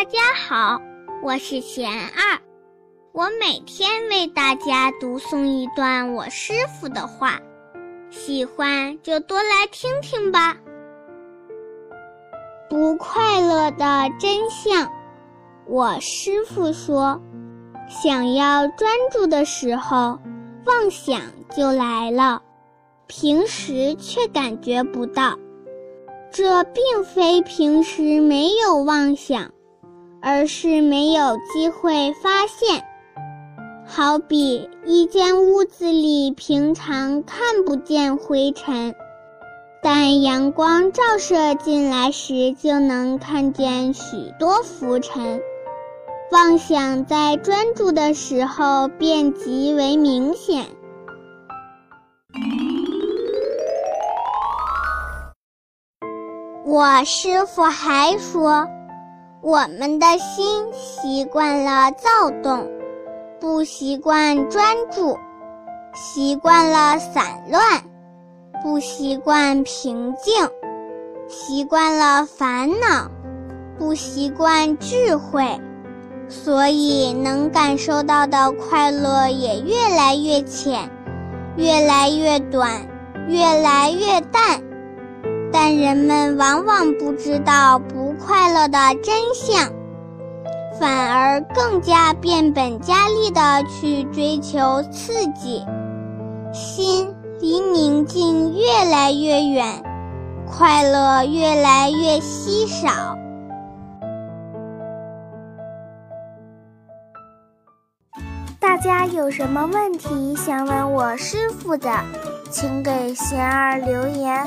大家好，我是贤二，我每天为大家读诵一段我师傅的话，喜欢就多来听听吧。不快乐的真相，我师傅说，想要专注的时候，妄想就来了，平时却感觉不到。这并非平时没有妄想，而是没有机会发现。好比一间屋子里平常看不见灰尘，但阳光照射进来时就能看见许多浮尘。妄想在专注的时候便极为明显。我师傅还说，我们的心习惯了躁动，不习惯专注；习惯了散乱，不习惯平静；习惯了烦恼，不习惯智慧。所以能感受到的快乐也越来越浅，越来越短，越来越淡。但人们往往不知道不快乐的真相，反而更加变本加厉地去追求刺激，心离宁静越来越远，快乐越来越稀少。大家有什么问题想问我师傅的，请给贤儿留言。